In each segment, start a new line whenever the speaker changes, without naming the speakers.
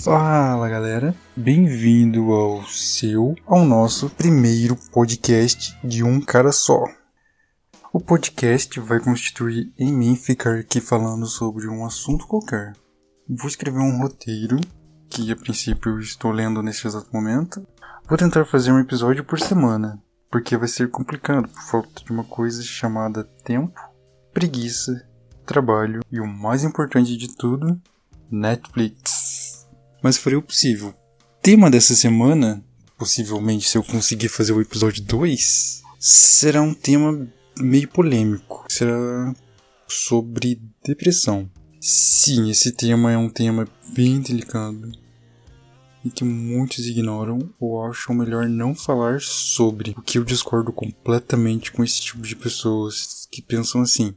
Fala galera, bem-vindo ao seu, ao nosso primeiro podcast de um cara só. O podcast vai constituir em mim ficar aqui falando sobre um assunto qualquer. Vou escrever um roteiro, que a princípio estou lendo neste exato momento. Vou tentar fazer um episódio por semana, porque vai ser complicado por falta de uma coisa chamada tempo, preguiça, trabalho e o mais importante de tudo, Netflix. Mas farei o possível. Tema dessa semana, possivelmente se eu conseguir fazer o episódio 2, será um tema meio polêmico. Será sobre depressão. Sim, esse tema é um tema bem delicado e que muitos ignoram ou acham melhor não falar sobre. O que eu discordo completamente com esse tipo de pessoas que pensam assim.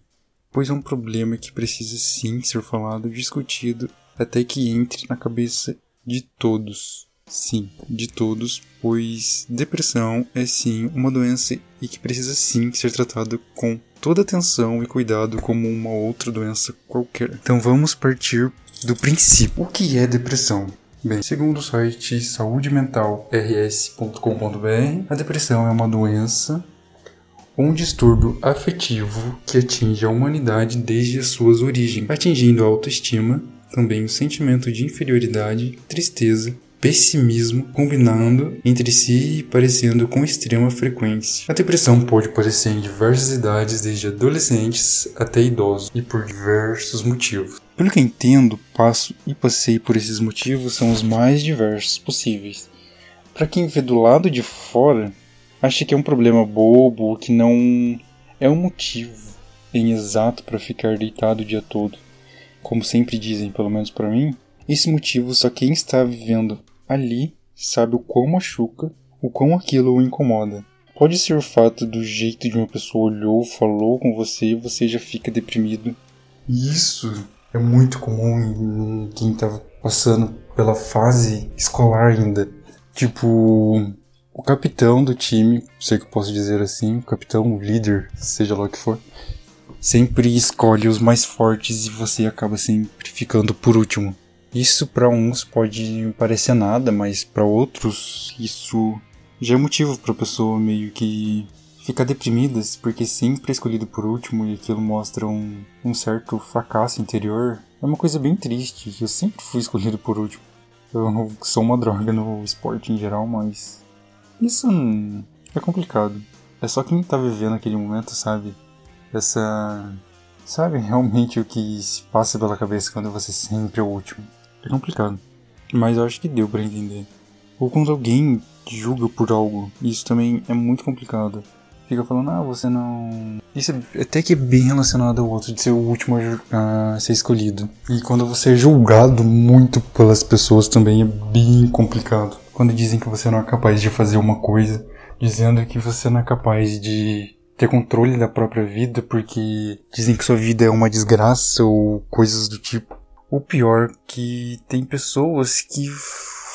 Pois é um problema que precisa sim ser falado, discutido, até que entre na cabeça de todos. Sim, de todos, pois depressão é sim uma doença e que precisa sim ser tratada com toda atenção e cuidado como uma outra doença qualquer. Então vamos partir do princípio. O que é depressão? Bem, segundo o site saudementalrs.com.br, a depressão é uma doença ou um distúrbio afetivo que atinge a humanidade desde as suas origens, atingindo a autoestima, também o sentimento de inferioridade, tristeza, pessimismo, combinando entre si e parecendo com extrema frequência. A depressão pode aparecer em diversas idades, desde adolescentes até idosos, e por diversos motivos. Pelo que entendo, passo e passei por esses motivos são os mais diversos possíveis. Para quem vê do lado de fora, acha que é um problema bobo, que não é um motivo em exato para ficar deitado o dia todo. Como sempre dizem, pelo menos para mim, esse motivo só quem está vivendo ali sabe o quão machuca, o quão aquilo o incomoda. Pode ser o fato do jeito de uma pessoa olhou, falou com você e você já fica deprimido. Isso é muito comum em quem está passando pela fase escolar ainda. Tipo, o capitão do time, sei que eu posso dizer assim, o capitão, o líder, seja lá o que for, sempre escolhe os mais fortes e você acaba sempre ficando por último. Isso para uns pode parecer nada, mas para outros isso já é motivo para a pessoa meio que ficar deprimida, porque sempre é escolhido por último e aquilo mostra um, um certo fracasso interior. É uma coisa bem triste, eu sempre fui escolhido por último. Eu sou uma droga no esporte em geral, mas isso é complicado. É só quem tá vivendo aquele momento, sabe? Essa. Sabe realmente o que se passa pela cabeça quando você sempre é o último. É complicado. Mas eu acho que deu para entender. Ou quando alguém julga por algo, isso também é muito complicado. Fica falando, ah, você não. Isso é até que é bem relacionado ao outro, de ser o último a ser escolhido. E quando você é julgado muito pelas pessoas também é bem complicado. Quando dizem que você não é capaz de fazer uma coisa, dizendo que você não é capaz de ter controle da própria vida porque dizem que sua vida é uma desgraça ou coisas do tipo. O pior que tem pessoas que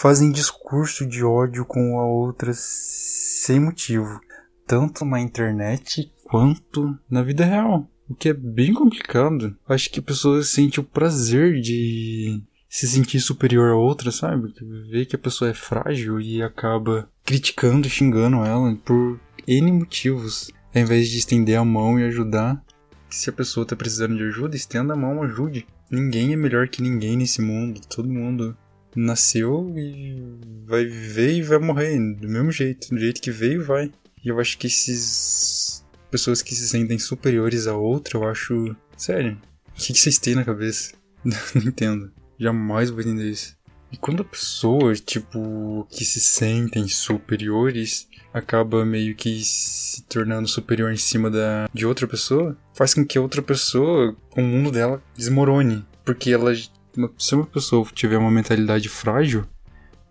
fazem discurso de ódio com a outra sem motivo, tanto na internet quanto na vida real, o que é bem complicado. Acho que a pessoa sente o prazer de se sentir superior a outra, sabe? Ver que a pessoa é frágil e acaba criticando, xingando ela por N motivos, ao invés de estender a mão e ajudar. Se a pessoa tá precisando de ajuda, estenda a mão, ajude. Ninguém é melhor que ninguém nesse mundo. Todo mundo nasceu e vai viver e vai morrer do mesmo jeito, do jeito que veio, vai. E eu acho que esses pessoas que se sentem superiores a outra, eu acho, sério, o que, que vocês têm na cabeça? Não entendo. Jamais vou entender isso. E quando a pessoa, tipo, que se sentem superiores, acaba meio que se tornando superior em cima da, de outra pessoa, faz com que a outra pessoa, o mundo dela desmorone. Porque ela, se uma pessoa tiver uma mentalidade frágil,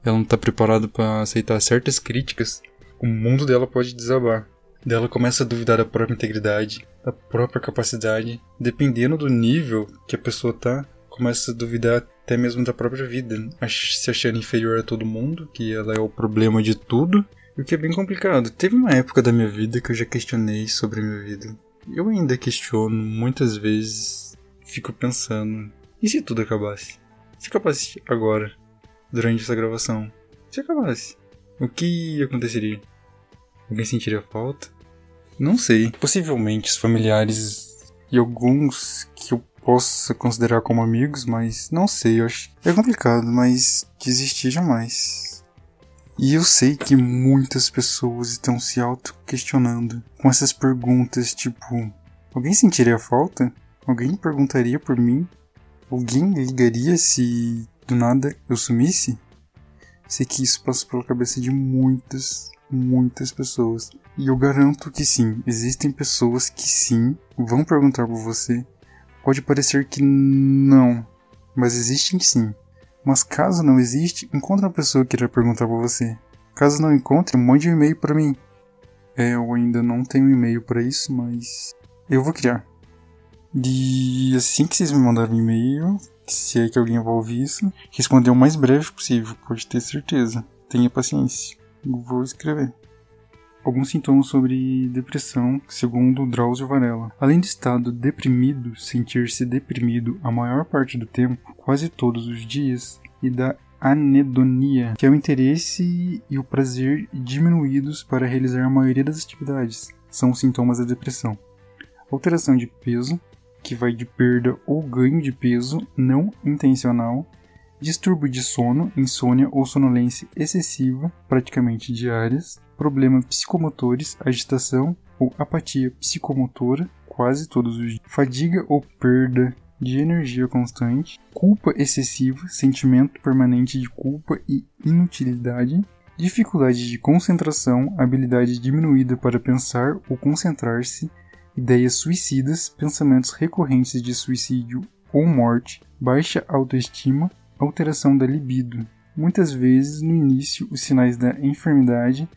ela não tá preparada para aceitar certas críticas, o mundo dela pode desabar. Dela começa a duvidar da própria integridade, da própria capacidade, dependendo do nível que a pessoa tá, começa a duvidar até mesmo da própria vida, se achando inferior a todo mundo, que ela é o problema de tudo, o que é bem complicado. Teve uma época da minha vida que eu já questionei sobre a minha vida. Eu ainda questiono muitas vezes, fico pensando, e se tudo acabasse? Se acabasse agora? durante essa gravação. Se acabasse, o que aconteceria? Alguém sentiria falta? Não sei. Possivelmente os familiares e alguns possa considerar como amigos, mas não sei, eu acho. É complicado, mas desistir jamais. E eu sei que muitas pessoas estão se auto-questionando com essas perguntas tipo: alguém sentiria falta? Alguém perguntaria por mim? Alguém ligaria se do nada eu sumisse? Sei que isso passa pela cabeça de muitas, muitas pessoas. E eu garanto que sim, existem pessoas que sim vão perguntar por você. Pode parecer que não, mas existem sim. Mas caso não existe, encontre uma pessoa que irá perguntar por você. Caso não encontre, mande um e-mail para mim. É, eu ainda não tenho e-mail para isso, mas eu vou criar. E assim que vocês me mandarem e-mail, se é que alguém vai ouvir isso, responder o mais breve possível, pode ter certeza. Tenha paciência. Vou escrever. Alguns sintomas sobre depressão, segundo Drauzio Varela. Além de estado deprimido, sentir-se deprimido a maior parte do tempo, quase todos os dias, e da anedonia, que é o interesse e o prazer diminuídos para realizar a maioria das atividades, são sintomas da depressão. Alteração de peso, que vai de perda ou ganho de peso não intencional, distúrbio de sono, insônia ou sonolência excessiva, praticamente diárias, problemas psicomotores, agitação ou apatia psicomotora, quase todos os dias, fadiga ou perda de energia constante, culpa excessiva, sentimento permanente de culpa e inutilidade, dificuldade de concentração, habilidade diminuída para pensar ou concentrar-se, ideias suicidas, pensamentos recorrentes de suicídio ou morte, baixa autoestima, alteração da libido. Muitas vezes, no início, os sinais da enfermidade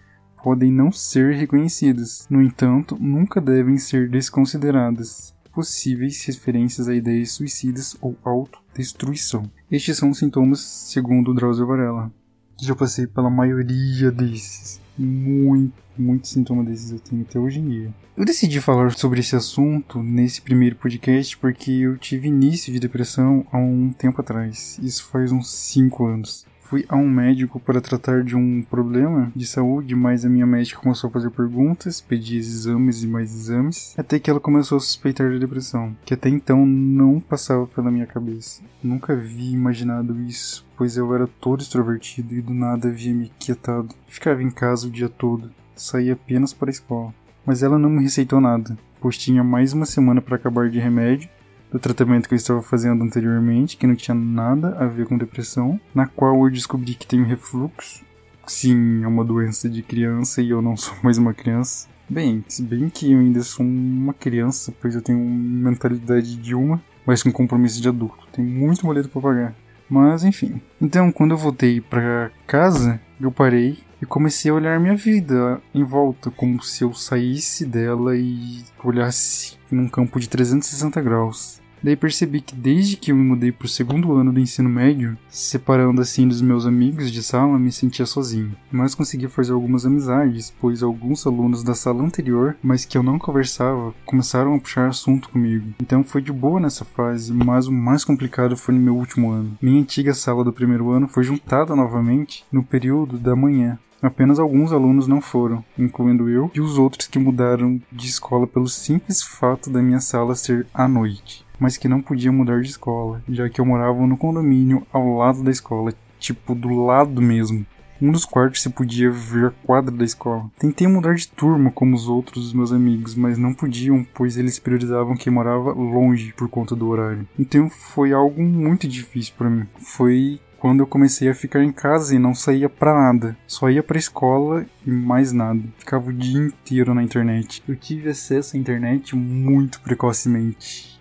podem não ser reconhecidos, no entanto, nunca devem ser desconsideradas. Possíveis referências a ideias suicidas ou autodestruição. Estes são os sintomas segundo Drauzio Varela. Já passei pela maioria desses. Muito, muitos sintomas desses eu tenho até hoje em dia. Eu decidi falar sobre esse assunto nesse primeiro podcast porque eu tive início de depressão há um tempo atrás. Isso faz uns 5 anos. Fui a um médico para tratar de um problema de saúde, mas a minha médica começou a fazer perguntas, pedir exames e mais exames, até que ela começou a suspeitar de depressão, que até então não passava pela minha cabeça. Nunca havia imaginado isso, pois eu era todo extrovertido e do nada havia me quietado. Ficava em casa o dia todo, saía apenas para a escola mas ela não me receitou nada, pois tinha mais uma semana para acabar de remédio do tratamento que eu estava fazendo anteriormente, que não tinha nada a ver com depressão, na qual eu descobri que tenho refluxo. Sim, é uma doença de criança e eu não sou mais uma criança. Bem, se bem que eu ainda sou uma criança, pois eu tenho mentalidade de uma, mas com compromisso de adulto. Tem muito boleto para pagar. Mas enfim. Então, quando eu voltei para casa, eu parei e comecei a olhar minha vida em volta, como se eu saísse dela e olhasse num campo de 360 graus. Daí percebi que desde que eu me mudei para o segundo ano do ensino médio, separando assim dos meus amigos de sala, me sentia sozinho. Mas consegui fazer algumas amizades, pois alguns alunos da sala anterior, mas que eu não conversava, começaram a puxar assunto comigo. Então foi de boa nessa fase, mas o mais complicado foi no meu último ano. Minha antiga sala do primeiro ano foi juntada novamente no período da manhã, Apenas alguns alunos não foram, incluindo eu e os outros que mudaram de escola pelo simples fato da minha sala ser à noite, mas que não podiam mudar de escola, já que eu morava no condomínio ao lado da escola, tipo do lado mesmo. Um dos quartos se podia ver a quadra da escola. Tentei mudar de turma como os outros meus amigos, mas não podiam, pois eles priorizavam quem morava longe por conta do horário. Então foi algo muito difícil para mim. Foi quando eu comecei a ficar em casa e não saía pra nada. Só ia pra escola e mais nada. Ficava o dia inteiro na internet. Eu tive acesso à internet muito precocemente.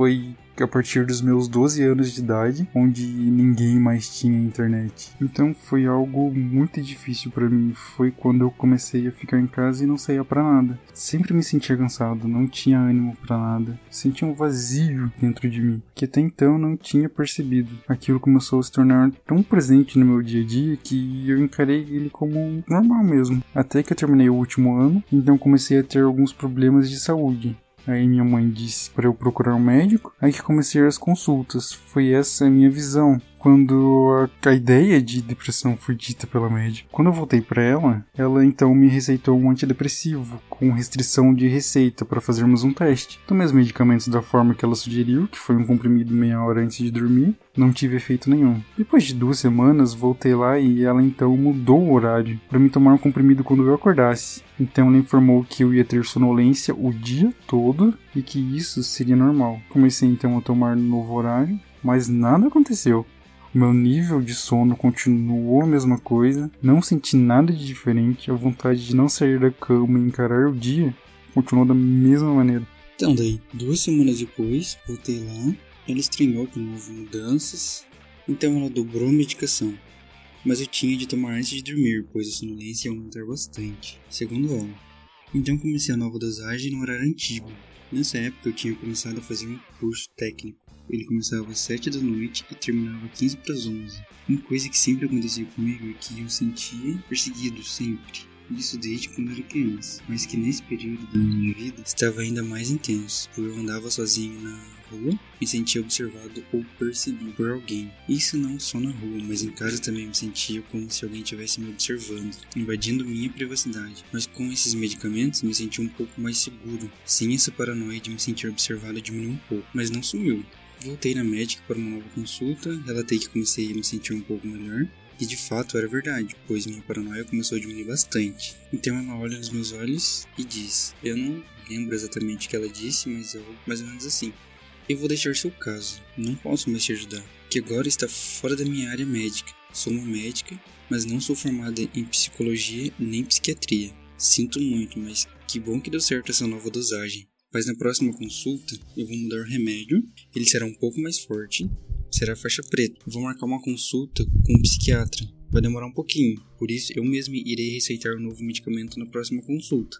Foi a partir dos meus 12 anos de idade, onde ninguém mais tinha internet. Então foi algo muito difícil para mim. Foi quando eu comecei a ficar em casa e não saía para nada. Sempre me sentia cansado, não tinha ânimo para nada. Sentia um vazio dentro de mim, que até então não tinha percebido. Aquilo começou a se tornar tão presente no meu dia a dia que eu encarei ele como normal mesmo. Até que eu terminei o último ano, então comecei a ter alguns problemas de saúde. Aí minha mãe disse para eu procurar um médico. Aí que comecei as consultas. Foi essa a minha visão. Quando a, a, ideia de depressão foi dita pela médica. Quando eu voltei para ela, ela então me receitou um antidepressivo com restrição de receita para fazermos um teste. Tomei os medicamentos da forma que ela sugeriu, que foi um comprimido meia hora antes de dormir. Não tive efeito nenhum. Depois de duas semanas, voltei lá e ela então mudou o horário para me tomar um comprimido quando eu acordasse. Então ela informou que eu ia ter sonolência o dia todo e que isso seria normal. Comecei então a tomar no novo horário, mas nada aconteceu. Meu nível de sono continuou a mesma coisa, não senti nada de diferente, a vontade de não sair da cama e encarar o dia continuou da mesma maneira.
Então, daí, duas semanas depois, voltei lá, ela estranhou que não houve mudanças, então ela dobrou a medicação. Mas eu tinha de tomar antes de dormir, pois a sonolência ia aumentar bastante, segundo ela. Então comecei a nova dosagem no horário antigo. Nessa época eu tinha começado a fazer um curso técnico ele começava às 7 da noite e terminava 15 para as 11. Uma coisa que sempre acontecia comigo é que eu sentia perseguido sempre. Isso desde quando era criança, mas que nesse período da minha vida estava ainda mais intenso, porque eu andava sozinho na rua me sentia observado ou perseguido por alguém. Isso não só na rua, mas em casa também me sentia como se alguém estivesse me observando, invadindo minha privacidade. Mas com esses medicamentos me senti um pouco mais seguro. Sim, essa paranoia de me sentir observado diminuiu um pouco, mas não sumiu. Voltei na médica para uma nova consulta, relatei que comecei a me sentir um pouco melhor, e de fato era verdade, pois minha paranoia começou a diminuir bastante. Então ela olha nos meus olhos e diz: Eu não lembro exatamente o que ela disse, mas é mais ou menos assim. Eu vou deixar seu caso, não posso mais te ajudar, que agora está fora da minha área médica. Sou uma médica, mas não sou formada em psicologia nem psiquiatria. Sinto muito, mas que bom que deu certo essa nova dosagem. Mas na próxima consulta eu vou mudar o remédio, ele será um pouco mais forte, será faixa preta. vou marcar uma consulta com um psiquiatra. Vai demorar um pouquinho, por isso eu mesmo irei receitar o um novo medicamento na próxima consulta.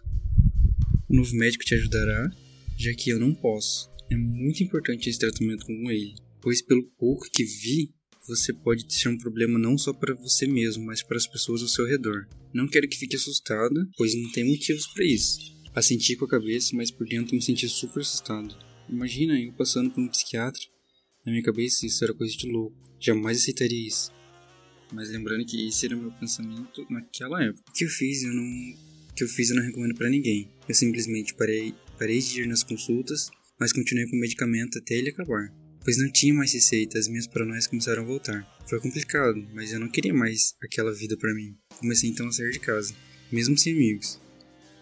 O novo médico te ajudará, já que eu não posso. É muito importante esse tratamento com ele, pois pelo pouco que vi, você pode ser um problema não só para você mesmo, mas para as pessoas ao seu redor. Não quero que fique assustada, pois não tem motivos para isso. Assenti com a cabeça, mas por dentro me senti super assustado. Imagina eu passando por um psiquiatra. Na minha cabeça isso era coisa de louco. Jamais aceitaria isso. Mas lembrando que esse era o meu pensamento naquela época. O que eu fiz, eu não, o que eu fiz eu não recomendo para ninguém. Eu simplesmente parei, parei de ir nas consultas, mas continuei com o medicamento até ele acabar. Pois não tinha mais receita, as minhas paranoias começaram a voltar. Foi complicado, mas eu não queria mais aquela vida para mim. Comecei então a sair de casa, mesmo sem amigos.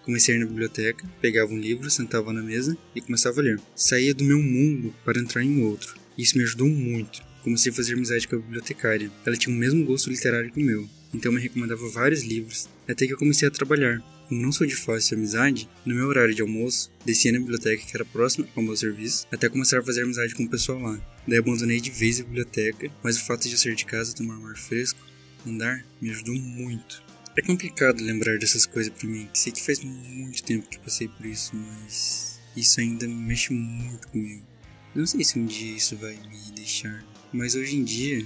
Comecei a ir na biblioteca, pegava um livro, sentava na mesa e começava a ler. Saía do meu mundo para entrar em outro. Isso me ajudou muito. Comecei a fazer amizade com a bibliotecária. Ela tinha o mesmo gosto literário que o meu, então me recomendava vários livros, até que eu comecei a trabalhar. Como não sou de fácil amizade, no meu horário de almoço, descia na biblioteca que era próxima ao meu serviço, até começar a fazer amizade com o pessoal lá. Daí abandonei de vez a biblioteca, mas o fato de eu sair de casa, tomar um ar fresco, andar, me ajudou muito. É complicado lembrar dessas coisas para mim. Sei que faz muito tempo que passei por isso, mas isso ainda mexe muito comigo. Não sei se um dia isso vai me deixar, mas hoje em dia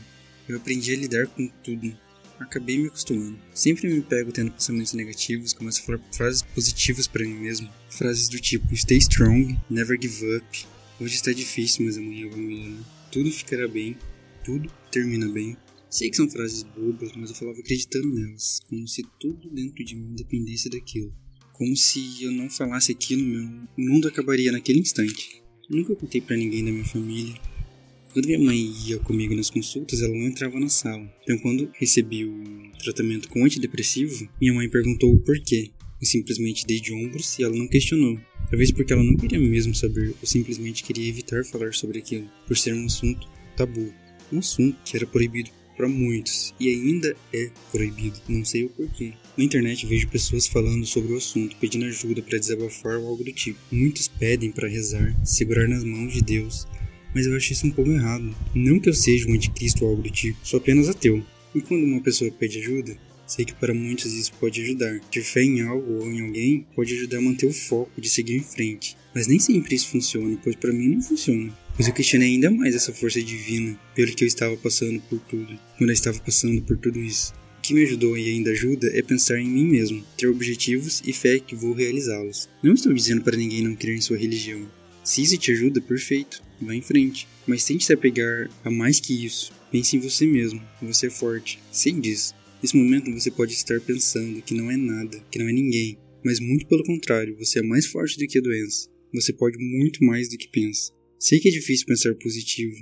eu aprendi a lidar com tudo. Acabei me acostumando. Sempre me pego tendo pensamentos negativos, começo a falar frases positivas para mim mesmo. Frases do tipo Stay strong, never give up. Hoje está difícil, mas amanhã vai melhorar. Tudo ficará bem, tudo termina bem. Sei que são frases bobas, mas eu falava acreditando nelas, como se tudo dentro de mim dependesse daquilo. Como se eu não falasse aquilo, meu mundo acabaria naquele instante. Nunca contei para ninguém da minha família. Quando minha mãe ia comigo nas consultas, ela não entrava na sala. Então, quando recebi o tratamento com antidepressivo, minha mãe perguntou o porquê. Eu simplesmente dei de ombros e ela não questionou. Talvez porque ela não queria mesmo saber, ou simplesmente queria evitar falar sobre aquilo, por ser um assunto tabu. Um assunto que era proibido para muitos e ainda é proibido, não sei o porquê. Na internet vejo pessoas falando sobre o assunto, pedindo ajuda para desabafar ou algo do tipo. Muitos pedem para rezar, segurar nas mãos de Deus, mas eu acho isso um pouco errado. Não que eu seja um anticristo ou algo do tipo, sou apenas ateu. E quando uma pessoa pede ajuda, sei que para muitos isso pode ajudar. Ter fé em algo ou em alguém pode ajudar a manter o foco de seguir em frente. Mas nem sempre isso funciona, pois para mim não funciona pois eu questionei ainda mais essa força divina pelo que eu estava passando por tudo, quando eu estava passando por tudo isso. O que me ajudou e ainda ajuda é pensar em mim mesmo, ter objetivos e fé que vou realizá-los. Não estou dizendo para ninguém não crer em sua religião. Se isso te ajuda, perfeito, vá em frente. Mas tente se apegar a mais que isso. Pense em você mesmo. Você é forte. Sei disso. Nesse momento você pode estar pensando que não é nada, que não é ninguém. Mas muito pelo contrário, você é mais forte do que a doença. Você pode muito mais do que pensa. Sei que é difícil pensar positivo,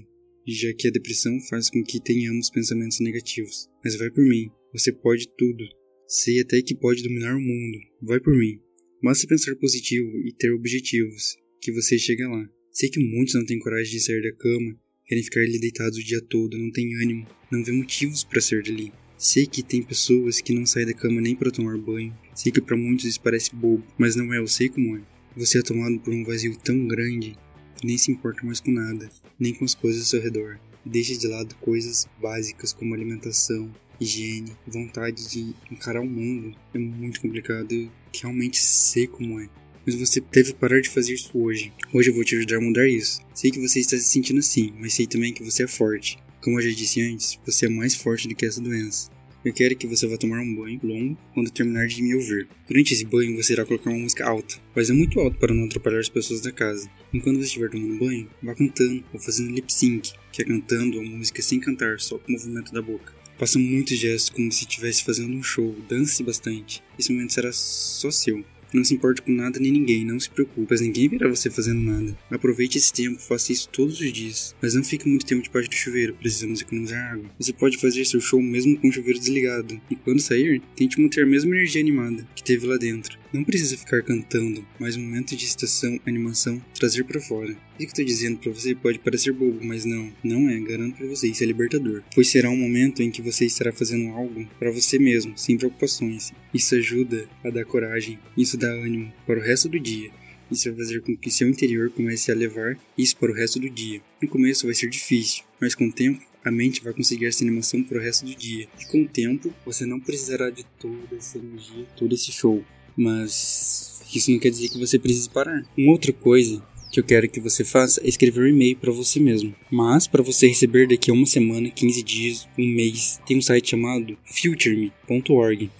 já que a depressão faz com que tenhamos pensamentos negativos. Mas vai por mim. Você pode tudo. Sei até que pode dominar o mundo. Vai por mim. Basta pensar positivo e ter objetivos, que você chega lá. Sei que muitos não têm coragem de sair da cama, querem ficar ali deitados o dia todo, não têm ânimo, não vê motivos para sair dali. Sei que tem pessoas que não saem da cama nem para tomar banho. Sei que para muitos isso parece bobo, mas não é, eu sei como é. Você é tomado por um vazio tão grande nem se importa mais com nada, nem com as coisas ao seu redor. Deixa de lado coisas básicas como alimentação, higiene, vontade de encarar o mundo. É muito complicado, eu realmente sei como é. Mas você deve parar de fazer isso hoje. Hoje eu vou te ajudar a mudar isso. Sei que você está se sentindo assim, mas sei também que você é forte. Como eu já disse antes, você é mais forte do que essa doença. Eu quero que você vá tomar um banho longo quando terminar de me ouvir. Durante esse banho, você irá colocar uma música alta, mas é muito alto para não atrapalhar as pessoas da casa. Enquanto você estiver tomando banho, vá cantando ou fazendo lip sync, que é cantando a música sem cantar, só com o movimento da boca. Faça muitos gestos como se estivesse fazendo um show, dance bastante. Esse momento será só seu. Não se importe com nada nem ninguém, não se preocupe, pois ninguém verá você fazendo nada. Aproveite esse tempo, faça isso todos os dias. Mas não fique muito tempo debaixo do chuveiro, precisamos economizar água. Você pode fazer seu show mesmo com o chuveiro desligado. E quando sair, tente manter a mesma energia animada que teve lá dentro. Não precisa ficar cantando, mas um momento de excitação, animação, trazer para fora. Que eu tô dizendo para você pode parecer bobo, mas não, não é, garanto para você, isso é libertador. Pois será um momento em que você estará fazendo algo para você mesmo, sem preocupações. Isso ajuda a dar coragem, isso dá ânimo para o resto do dia. Isso vai fazer com que seu interior comece a levar isso para o resto do dia. No começo vai ser difícil, mas com o tempo a mente vai conseguir essa animação para o resto do dia. E com o tempo, você não precisará de toda essa energia, todo esse show. Mas isso não quer dizer que você precise parar. Uma outra coisa que eu quero que você faça é escrever um e-mail para você mesmo. Mas para você receber daqui a uma semana, 15 dias, um mês, tem um site chamado futureme.org.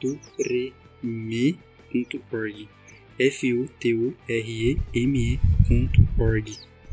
Futureme.org. F-U-T-U-R-E-M-E.org.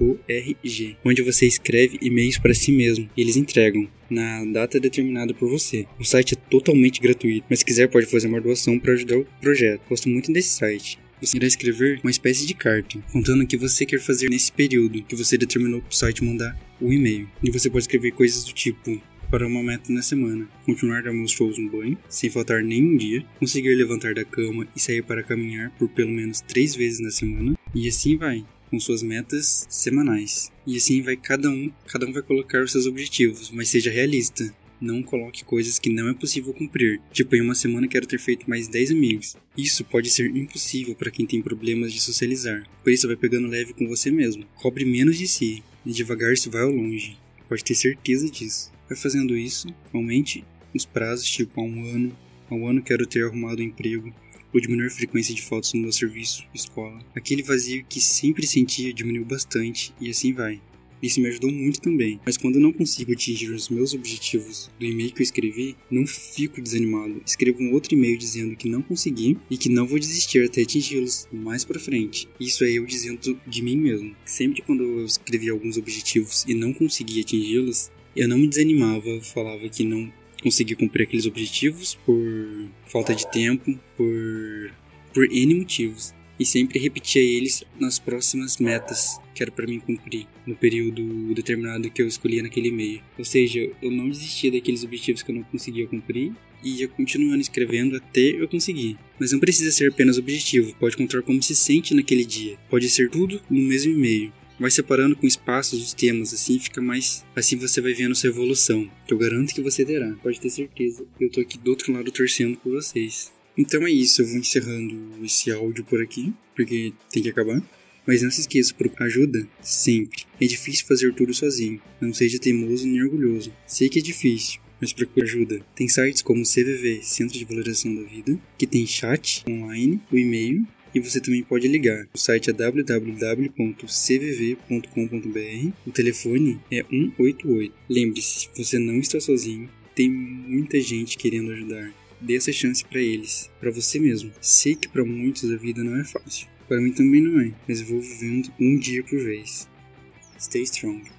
ORG, onde você escreve e-mails para si mesmo e eles entregam na data determinada por você. O site é totalmente gratuito, mas se quiser pode fazer uma doação para ajudar o projeto. Gosto muito desse site. Você irá escrever uma espécie de carta, contando o que você quer fazer nesse período que você determinou para o site mandar o e-mail. E você pode escrever coisas do tipo: para uma meta na semana. Continuar dar meus shows no banho, sem faltar nenhum dia. Conseguir levantar da cama e sair para caminhar por pelo menos três vezes na semana. E assim vai com suas metas semanais. E assim vai cada um, cada um vai colocar os seus objetivos, mas seja realista. Não coloque coisas que não é possível cumprir. Tipo, em uma semana quero ter feito mais 10 amigos. Isso pode ser impossível para quem tem problemas de socializar. Por isso vai pegando leve com você mesmo. Cobre menos de si e devagar se vai ao longe. Pode ter certeza disso. Vai fazendo isso, aumente os prazos, tipo a um ano. A um ano quero ter arrumado um emprego ou diminuir a frequência de faltas no meu serviço, escola. Aquele vazio que sempre sentia diminuiu bastante e assim vai. Isso me ajudou muito também. Mas quando eu não consigo atingir os meus objetivos do e-mail que eu escrevi, não fico desanimado. Escrevo um outro e-mail dizendo que não consegui e que não vou desistir até atingi-los mais para frente. Isso é eu dizendo de mim mesmo. Sempre quando eu escrevi alguns objetivos e não consegui atingi-los, eu não me desanimava, falava que não conseguir cumprir aqueles objetivos por falta de tempo, por, por N motivos. E sempre repetia eles nas próximas metas que era para mim cumprir no período determinado que eu escolhia naquele e-mail. Ou seja, eu não desistia daqueles objetivos que eu não conseguia cumprir e ia continuando escrevendo até eu conseguir. Mas não precisa ser apenas objetivo, pode contar como se sente naquele dia. Pode ser tudo no mesmo e-mail vai separando com espaços os temas, assim fica mais. Assim você vai vendo sua evolução. Eu garanto que você terá, pode ter certeza. Eu tô aqui do outro lado torcendo por vocês. Então é isso, eu vou encerrando esse áudio por aqui, porque tem que acabar. Mas não se esqueça, procure ajuda sempre. É difícil fazer tudo sozinho. Não seja teimoso nem orgulhoso. Sei que é difícil, mas procure ajuda. Tem sites como o CVV, Centro de Valorização da Vida, que tem chat online, o e-mail e você também pode ligar. O site é www.cvv.com.br. O telefone é 188. Lembre-se, você não está sozinho. Tem muita gente querendo ajudar. Dê essa chance para eles, para você mesmo. Sei que para muitos a vida não é fácil. Para mim também não é, mas vou vivendo um dia por vez. Stay strong.